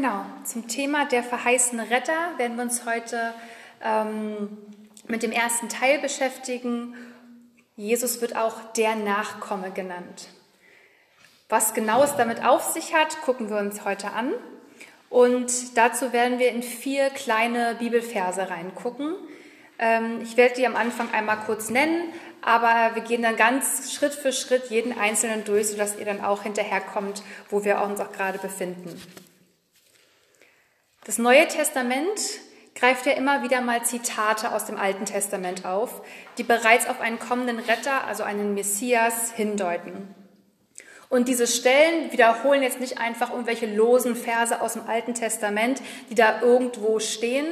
Genau, zum Thema der verheißene Retter werden wir uns heute ähm, mit dem ersten Teil beschäftigen. Jesus wird auch der Nachkomme genannt. Was genau es damit auf sich hat, gucken wir uns heute an. Und dazu werden wir in vier kleine Bibelverse reingucken. Ähm, ich werde die am Anfang einmal kurz nennen, aber wir gehen dann ganz Schritt für Schritt jeden einzelnen durch, sodass ihr dann auch hinterherkommt, wo wir uns auch gerade befinden. Das Neue Testament greift ja immer wieder mal Zitate aus dem Alten Testament auf, die bereits auf einen kommenden Retter, also einen Messias, hindeuten. Und diese Stellen wiederholen jetzt nicht einfach irgendwelche losen Verse aus dem Alten Testament, die da irgendwo stehen,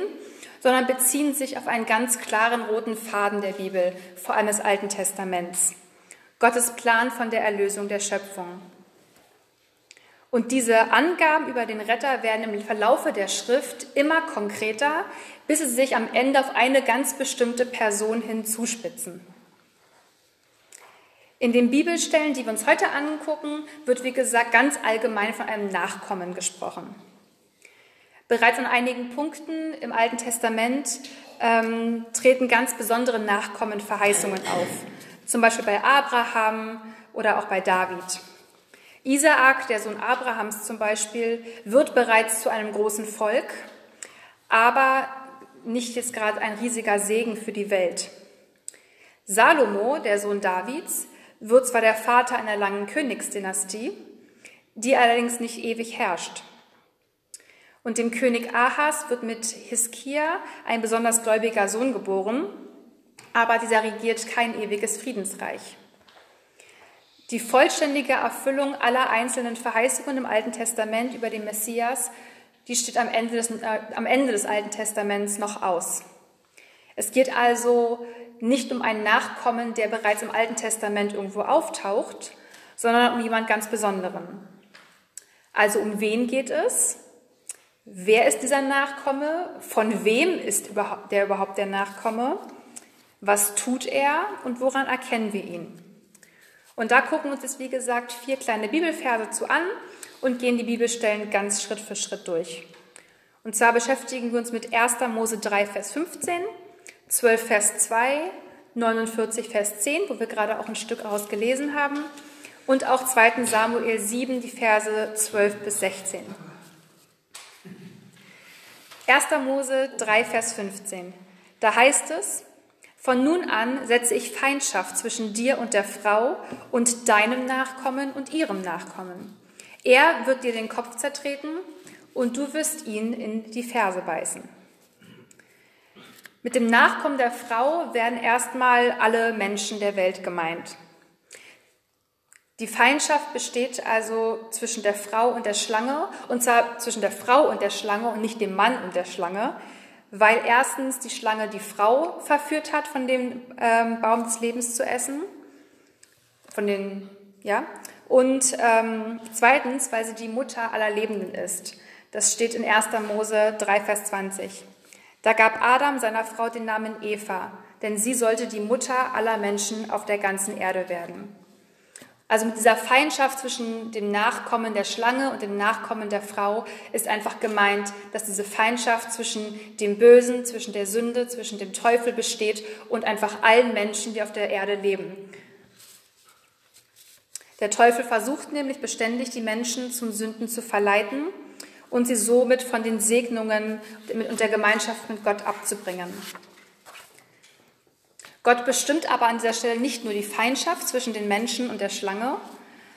sondern beziehen sich auf einen ganz klaren roten Faden der Bibel, vor allem des Alten Testaments. Gottes Plan von der Erlösung der Schöpfung. Und diese Angaben über den Retter werden im Verlaufe der Schrift immer konkreter, bis sie sich am Ende auf eine ganz bestimmte Person hin zuspitzen. In den Bibelstellen, die wir uns heute angucken, wird, wie gesagt, ganz allgemein von einem Nachkommen gesprochen. Bereits an einigen Punkten im Alten Testament ähm, treten ganz besondere Nachkommenverheißungen auf, zum Beispiel bei Abraham oder auch bei David. Isaak, der Sohn Abrahams zum Beispiel, wird bereits zu einem großen Volk, aber nicht jetzt gerade ein riesiger Segen für die Welt. Salomo, der Sohn Davids, wird zwar der Vater einer langen Königsdynastie, die allerdings nicht ewig herrscht. Und dem König Ahas wird mit Hiskia ein besonders gläubiger Sohn geboren, aber dieser regiert kein ewiges Friedensreich. Die vollständige Erfüllung aller einzelnen Verheißungen im Alten Testament über den Messias, die steht am Ende des, äh, am Ende des Alten Testaments noch aus. Es geht also nicht um einen Nachkommen, der bereits im Alten Testament irgendwo auftaucht, sondern um jemand ganz Besonderen. Also um wen geht es? Wer ist dieser Nachkomme? Von wem ist der überhaupt der Nachkomme? Was tut er und woran erkennen wir ihn? Und da gucken uns jetzt, wie gesagt, vier kleine Bibelverse zu an und gehen die Bibelstellen ganz Schritt für Schritt durch. Und zwar beschäftigen wir uns mit 1. Mose 3, Vers 15, 12 Vers 2, 49 Vers 10, wo wir gerade auch ein Stück aus gelesen haben, und auch 2. Samuel 7, die Verse 12 bis 16. 1. Mose 3, Vers 15. Da heißt es, von nun an setze ich Feindschaft zwischen dir und der Frau und deinem Nachkommen und ihrem Nachkommen. Er wird dir den Kopf zertreten und du wirst ihn in die Ferse beißen. Mit dem Nachkommen der Frau werden erstmal alle Menschen der Welt gemeint. Die Feindschaft besteht also zwischen der Frau und der Schlange, und zwar zwischen der Frau und der Schlange und nicht dem Mann und der Schlange, weil erstens die Schlange die Frau verführt hat, von dem ähm, Baum des Lebens zu essen, von den, ja, und ähm, zweitens, weil sie die Mutter aller Lebenden ist. Das steht in 1. Mose 3, Vers 20. Da gab Adam seiner Frau den Namen Eva, denn sie sollte die Mutter aller Menschen auf der ganzen Erde werden. Also mit dieser Feindschaft zwischen dem Nachkommen der Schlange und dem Nachkommen der Frau ist einfach gemeint, dass diese Feindschaft zwischen dem Bösen, zwischen der Sünde, zwischen dem Teufel besteht und einfach allen Menschen, die auf der Erde leben. Der Teufel versucht nämlich beständig, die Menschen zum Sünden zu verleiten und sie somit von den Segnungen und der Gemeinschaft mit Gott abzubringen. Gott bestimmt aber an dieser Stelle nicht nur die Feindschaft zwischen den Menschen und der Schlange,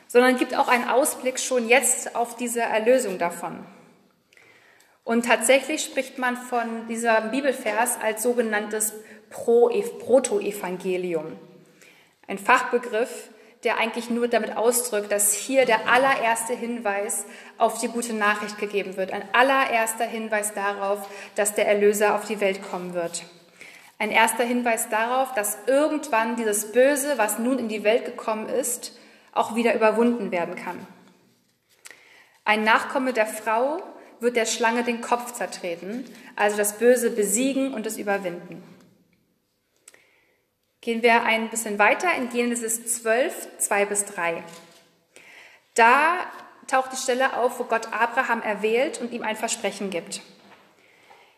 sondern gibt auch einen Ausblick schon jetzt auf diese Erlösung davon. Und tatsächlich spricht man von dieser Bibelvers als sogenanntes Protoevangelium. Ein Fachbegriff, der eigentlich nur damit ausdrückt, dass hier der allererste Hinweis auf die gute Nachricht gegeben wird. Ein allererster Hinweis darauf, dass der Erlöser auf die Welt kommen wird. Ein erster Hinweis darauf, dass irgendwann dieses Böse, was nun in die Welt gekommen ist, auch wieder überwunden werden kann. Ein Nachkomme der Frau wird der Schlange den Kopf zertreten, also das Böse besiegen und es überwinden. Gehen wir ein bisschen weiter in Genesis 12, 2 bis 3. Da taucht die Stelle auf, wo Gott Abraham erwählt und ihm ein Versprechen gibt.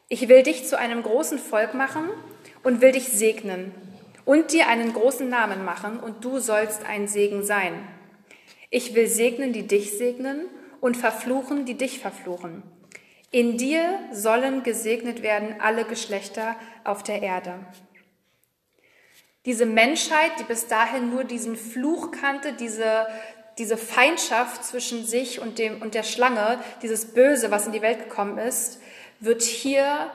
Ich will dich zu einem großen Volk machen und will dich segnen und dir einen großen Namen machen und du sollst ein Segen sein. Ich will segnen, die dich segnen und verfluchen, die dich verfluchen. In dir sollen gesegnet werden alle Geschlechter auf der Erde. Diese Menschheit, die bis dahin nur diesen Fluch kannte, diese, diese Feindschaft zwischen sich und, dem, und der Schlange, dieses Böse, was in die Welt gekommen ist, wird hier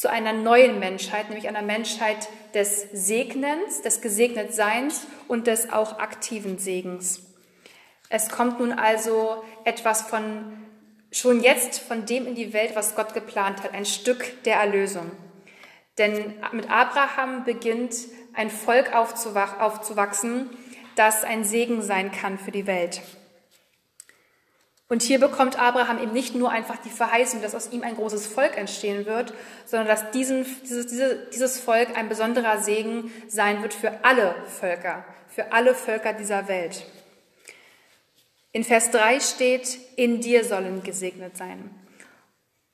zu einer neuen Menschheit, nämlich einer Menschheit des Segnens, des Gesegnetseins und des auch aktiven Segens. Es kommt nun also etwas von schon jetzt von dem in die Welt, was Gott geplant hat, ein Stück der Erlösung. Denn mit Abraham beginnt ein Volk aufzuwachsen, das ein Segen sein kann für die Welt. Und hier bekommt Abraham eben nicht nur einfach die Verheißung, dass aus ihm ein großes Volk entstehen wird, sondern dass diesen, dieses, diese, dieses Volk ein besonderer Segen sein wird für alle Völker, für alle Völker dieser Welt. In Vers 3 steht, in dir sollen gesegnet sein.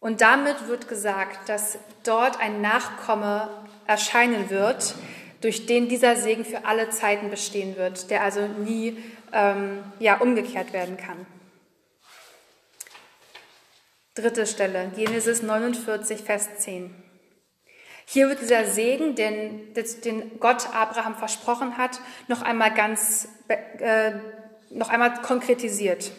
Und damit wird gesagt, dass dort ein Nachkomme erscheinen wird, durch den dieser Segen für alle Zeiten bestehen wird, der also nie ähm, ja, umgekehrt werden kann. Dritte Stelle, Genesis 49, Vers 10. Hier wird dieser Segen, den, den Gott Abraham versprochen hat, noch einmal ganz, äh, noch einmal konkretisiert.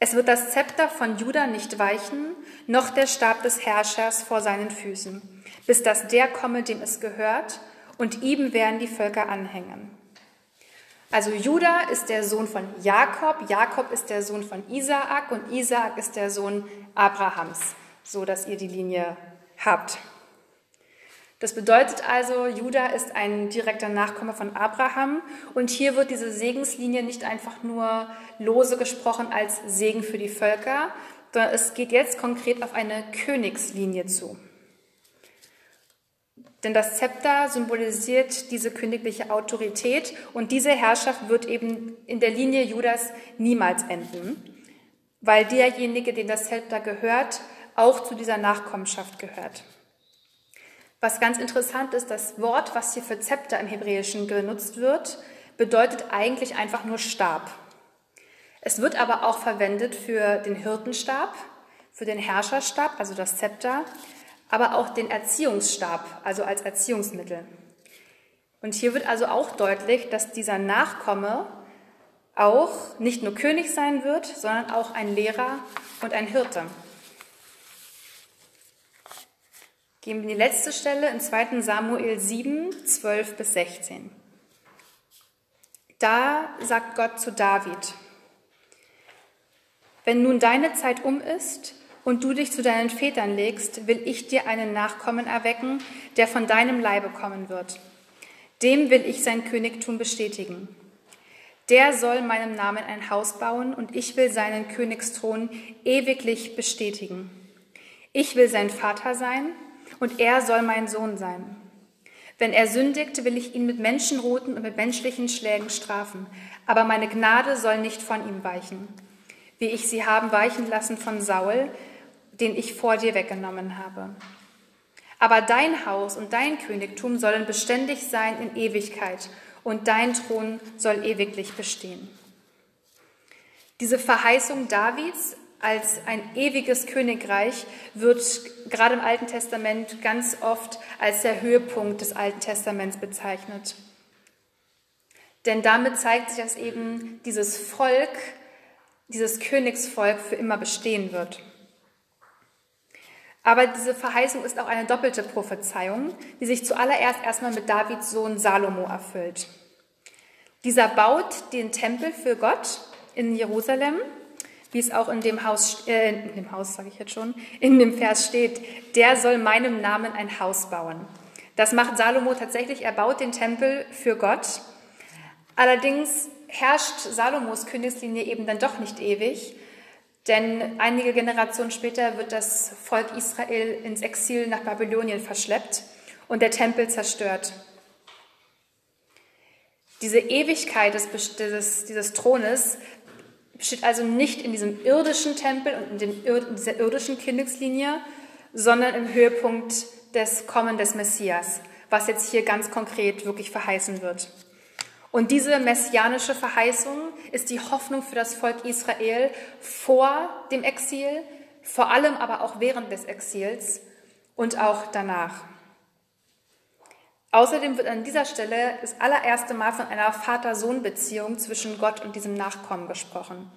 Es wird das Zepter von Juda nicht weichen, noch der Stab des Herrschers vor seinen Füßen, bis dass der komme, dem es gehört, und ihm werden die Völker anhängen. Also Juda ist der Sohn von Jakob, Jakob ist der Sohn von Isaak und Isaak ist der Sohn Abrahams, so dass ihr die Linie habt. Das bedeutet also, Juda ist ein direkter Nachkomme von Abraham und hier wird diese Segenslinie nicht einfach nur lose gesprochen als Segen für die Völker, sondern es geht jetzt konkret auf eine Königslinie zu. Denn das Zepter symbolisiert diese königliche Autorität und diese Herrschaft wird eben in der Linie Judas niemals enden, weil derjenige, dem das Zepter gehört, auch zu dieser Nachkommenschaft gehört. Was ganz interessant ist, das Wort, was hier für Zepter im Hebräischen genutzt wird, bedeutet eigentlich einfach nur Stab. Es wird aber auch verwendet für den Hirtenstab, für den Herrscherstab, also das Zepter, aber auch den Erziehungsstab, also als Erziehungsmittel. Und hier wird also auch deutlich, dass dieser Nachkomme auch nicht nur König sein wird, sondern auch ein Lehrer und ein Hirte. Gehen wir in die letzte Stelle in 2 Samuel 7, 12 bis 16. Da sagt Gott zu David, wenn nun deine Zeit um ist und du dich zu deinen Vätern legst, will ich dir einen Nachkommen erwecken, der von deinem Leibe kommen wird. Dem will ich sein Königtum bestätigen. Der soll meinem Namen ein Haus bauen und ich will seinen Königsthron ewiglich bestätigen. Ich will sein Vater sein und er soll mein Sohn sein. Wenn er sündigt, will ich ihn mit Menschenroten und mit menschlichen Schlägen strafen, aber meine Gnade soll nicht von ihm weichen, wie ich sie haben weichen lassen von Saul, den ich vor dir weggenommen habe. Aber dein Haus und dein Königtum sollen beständig sein in Ewigkeit und dein Thron soll ewiglich bestehen. Diese Verheißung Davids als ein ewiges Königreich wird gerade im Alten Testament ganz oft als der Höhepunkt des Alten Testaments bezeichnet. Denn damit zeigt sich, dass eben dieses Volk, dieses Königsvolk für immer bestehen wird. Aber diese Verheißung ist auch eine doppelte Prophezeiung, die sich zuallererst erstmal mit Davids Sohn Salomo erfüllt. Dieser baut den Tempel für Gott in Jerusalem, wie es auch in dem Haus, äh, in dem Haus sage ich jetzt schon, in dem Vers steht, der soll meinem Namen ein Haus bauen. Das macht Salomo tatsächlich, er baut den Tempel für Gott. Allerdings herrscht Salomos Königslinie eben dann doch nicht ewig, denn einige Generationen später wird das Volk Israel ins Exil nach Babylonien verschleppt und der Tempel zerstört. Diese Ewigkeit des, dieses, dieses Thrones, besteht also nicht in diesem irdischen Tempel und in, dem, in dieser irdischen Königslinie, sondern im Höhepunkt des Kommen des Messias, was jetzt hier ganz konkret wirklich verheißen wird. Und diese messianische Verheißung ist die Hoffnung für das Volk Israel vor dem Exil, vor allem aber auch während des Exils und auch danach. Außerdem wird an dieser Stelle das allererste Mal von einer Vater-Sohn-Beziehung zwischen Gott und diesem Nachkommen gesprochen.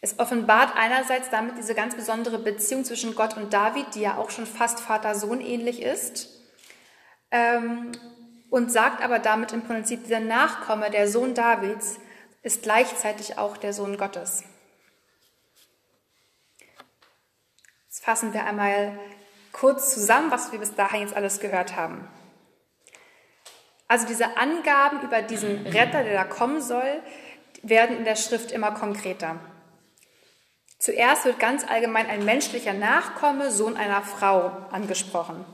Es offenbart einerseits damit diese ganz besondere Beziehung zwischen Gott und David, die ja auch schon fast Vater-Sohn ähnlich ist, ähm, und sagt aber damit im Prinzip, dieser Nachkomme, der Sohn Davids, ist gleichzeitig auch der Sohn Gottes. Jetzt fassen wir einmal kurz zusammen, was wir bis dahin jetzt alles gehört haben. Also diese Angaben über diesen Retter, der da kommen soll, werden in der Schrift immer konkreter. Zuerst wird ganz allgemein ein menschlicher Nachkomme, Sohn einer Frau, angesprochen.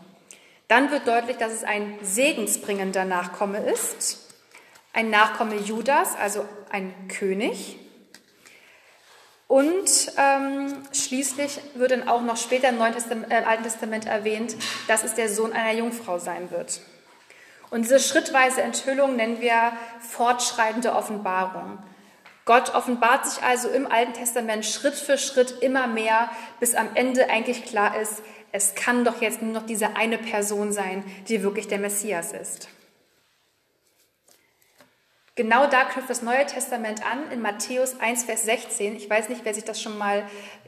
Dann wird deutlich, dass es ein segensbringender Nachkomme ist, ein Nachkomme Judas, also ein König. Und ähm, schließlich wird dann auch noch später im Neuen Testament, äh, Alten Testament erwähnt, dass es der Sohn einer Jungfrau sein wird. Und diese schrittweise Enthüllung nennen wir fortschreitende Offenbarung. Gott offenbart sich also im Alten Testament Schritt für Schritt immer mehr, bis am Ende eigentlich klar ist, es kann doch jetzt nur noch diese eine Person sein, die wirklich der Messias ist. Genau da knüpft das Neue Testament an, in Matthäus 1, Vers 16. Ich weiß nicht, wer sich das schon mal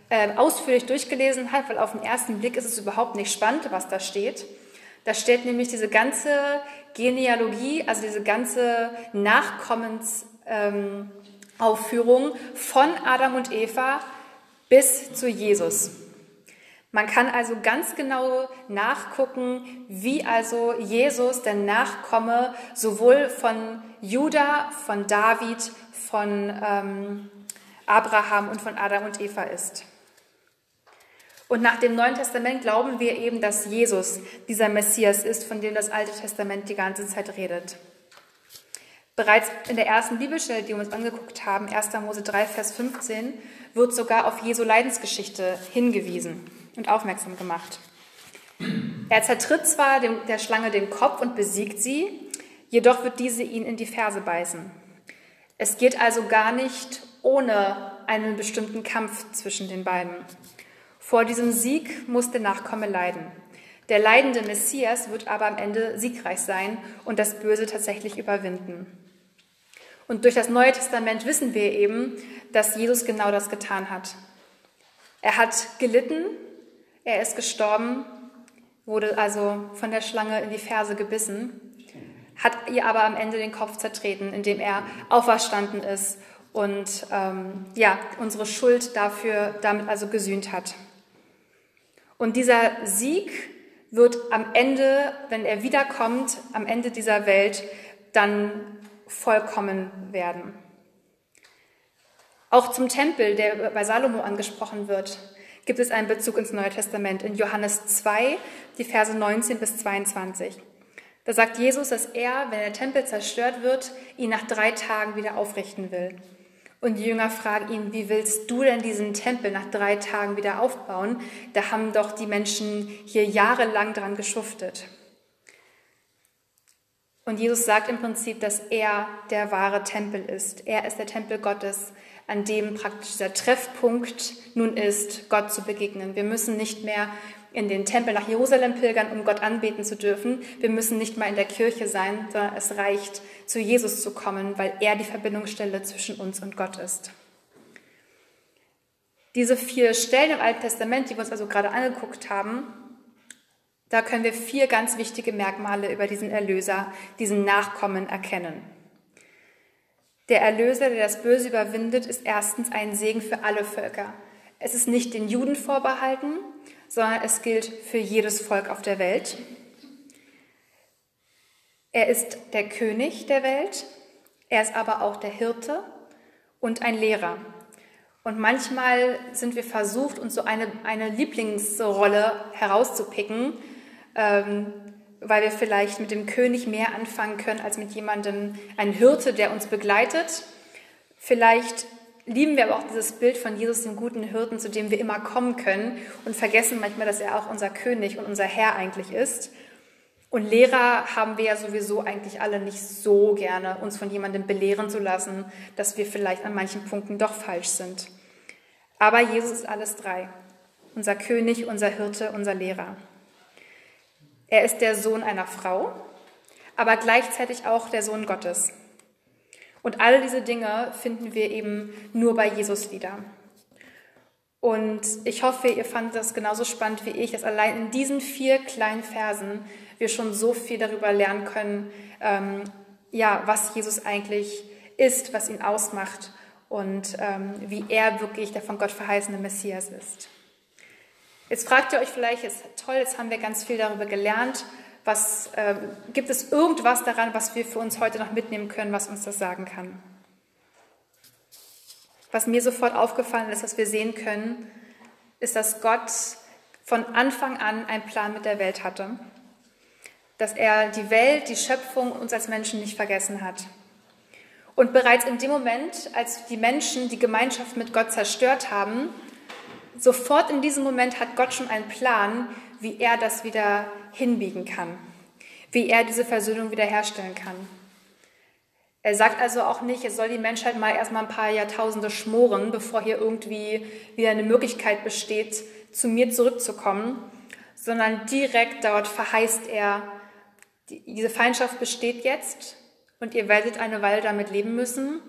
äh, ausführlich durchgelesen hat, weil auf den ersten Blick ist es überhaupt nicht spannend, was da steht. Da steht nämlich diese ganze Genealogie, also diese ganze Nachkommensaufführung ähm, von Adam und Eva bis zu Jesus. Man kann also ganz genau nachgucken, wie also Jesus, der Nachkomme, sowohl von Judah, von David, von ähm, Abraham und von Adam und Eva ist. Und nach dem Neuen Testament glauben wir eben, dass Jesus dieser Messias ist, von dem das Alte Testament die ganze Zeit redet. Bereits in der ersten Bibelstelle, die wir uns angeguckt haben, 1. Mose 3, Vers 15, wird sogar auf Jesu Leidensgeschichte hingewiesen und aufmerksam gemacht. Er zertritt zwar der Schlange den Kopf und besiegt sie, jedoch wird diese ihn in die Ferse beißen. Es geht also gar nicht ohne einen bestimmten Kampf zwischen den beiden. Vor diesem Sieg muss der Nachkomme leiden. Der leidende Messias wird aber am Ende siegreich sein und das Böse tatsächlich überwinden. Und durch das Neue Testament wissen wir eben, dass Jesus genau das getan hat. Er hat gelitten er ist gestorben, wurde also von der Schlange in die Ferse gebissen, hat ihr aber am Ende den Kopf zertreten, indem er auferstanden ist und ähm, ja, unsere Schuld dafür damit also gesühnt hat. Und dieser Sieg wird am Ende, wenn er wiederkommt, am Ende dieser Welt dann vollkommen werden. Auch zum Tempel, der bei Salomo angesprochen wird, gibt es einen Bezug ins Neue Testament in Johannes 2, die Verse 19 bis 22. Da sagt Jesus, dass er, wenn der Tempel zerstört wird, ihn nach drei Tagen wieder aufrichten will. Und die Jünger fragen ihn, wie willst du denn diesen Tempel nach drei Tagen wieder aufbauen? Da haben doch die Menschen hier jahrelang dran geschuftet. Und Jesus sagt im Prinzip, dass er der wahre Tempel ist. Er ist der Tempel Gottes an dem praktisch dieser Treffpunkt nun ist, Gott zu begegnen. Wir müssen nicht mehr in den Tempel nach Jerusalem pilgern, um Gott anbeten zu dürfen. Wir müssen nicht mal in der Kirche sein, sondern es reicht, zu Jesus zu kommen, weil er die Verbindungsstelle zwischen uns und Gott ist. Diese vier Stellen im Alten Testament, die wir uns also gerade angeguckt haben, da können wir vier ganz wichtige Merkmale über diesen Erlöser, diesen Nachkommen erkennen. Der Erlöser, der das Böse überwindet, ist erstens ein Segen für alle Völker. Es ist nicht den Juden vorbehalten, sondern es gilt für jedes Volk auf der Welt. Er ist der König der Welt, er ist aber auch der Hirte und ein Lehrer. Und manchmal sind wir versucht, uns so eine, eine Lieblingsrolle herauszupicken, ähm, weil wir vielleicht mit dem König mehr anfangen können als mit jemandem, einem Hirte, der uns begleitet. Vielleicht lieben wir aber auch dieses Bild von Jesus, dem guten Hirten, zu dem wir immer kommen können und vergessen manchmal, dass er auch unser König und unser Herr eigentlich ist. Und Lehrer haben wir ja sowieso eigentlich alle nicht so gerne, uns von jemandem belehren zu lassen, dass wir vielleicht an manchen Punkten doch falsch sind. Aber Jesus ist alles drei. Unser König, unser Hirte, unser Lehrer. Er ist der Sohn einer Frau, aber gleichzeitig auch der Sohn Gottes. Und alle diese Dinge finden wir eben nur bei Jesus wieder. Und ich hoffe, ihr fandet das genauso spannend wie ich, dass allein in diesen vier kleinen Versen wir schon so viel darüber lernen können, ähm, ja, was Jesus eigentlich ist, was ihn ausmacht und ähm, wie er wirklich der von Gott verheißene Messias ist. Jetzt fragt ihr euch vielleicht, ist toll, jetzt haben wir ganz viel darüber gelernt, was, äh, gibt es irgendwas daran, was wir für uns heute noch mitnehmen können, was uns das sagen kann? Was mir sofort aufgefallen ist, was wir sehen können, ist, dass Gott von Anfang an einen Plan mit der Welt hatte. Dass er die Welt, die Schöpfung, uns als Menschen nicht vergessen hat. Und bereits in dem Moment, als die Menschen die Gemeinschaft mit Gott zerstört haben, sofort in diesem Moment hat Gott schon einen Plan, wie er das wieder hinbiegen kann, wie er diese Versöhnung wiederherstellen kann. Er sagt also auch nicht, es soll die Menschheit mal erstmal ein paar Jahrtausende schmoren, bevor hier irgendwie wieder eine Möglichkeit besteht, zu mir zurückzukommen, sondern direkt dort verheißt er, diese Feindschaft besteht jetzt und ihr werdet eine Weile damit leben müssen,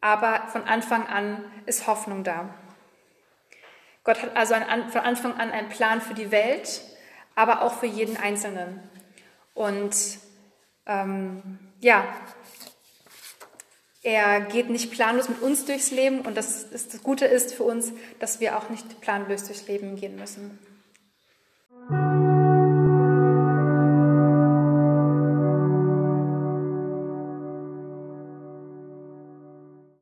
aber von Anfang an ist Hoffnung da. Gott hat also von Anfang an einen Plan für die Welt, aber auch für jeden Einzelnen. Und ähm, ja, er geht nicht planlos mit uns durchs Leben und das, ist, das Gute ist für uns, dass wir auch nicht planlos durchs Leben gehen müssen.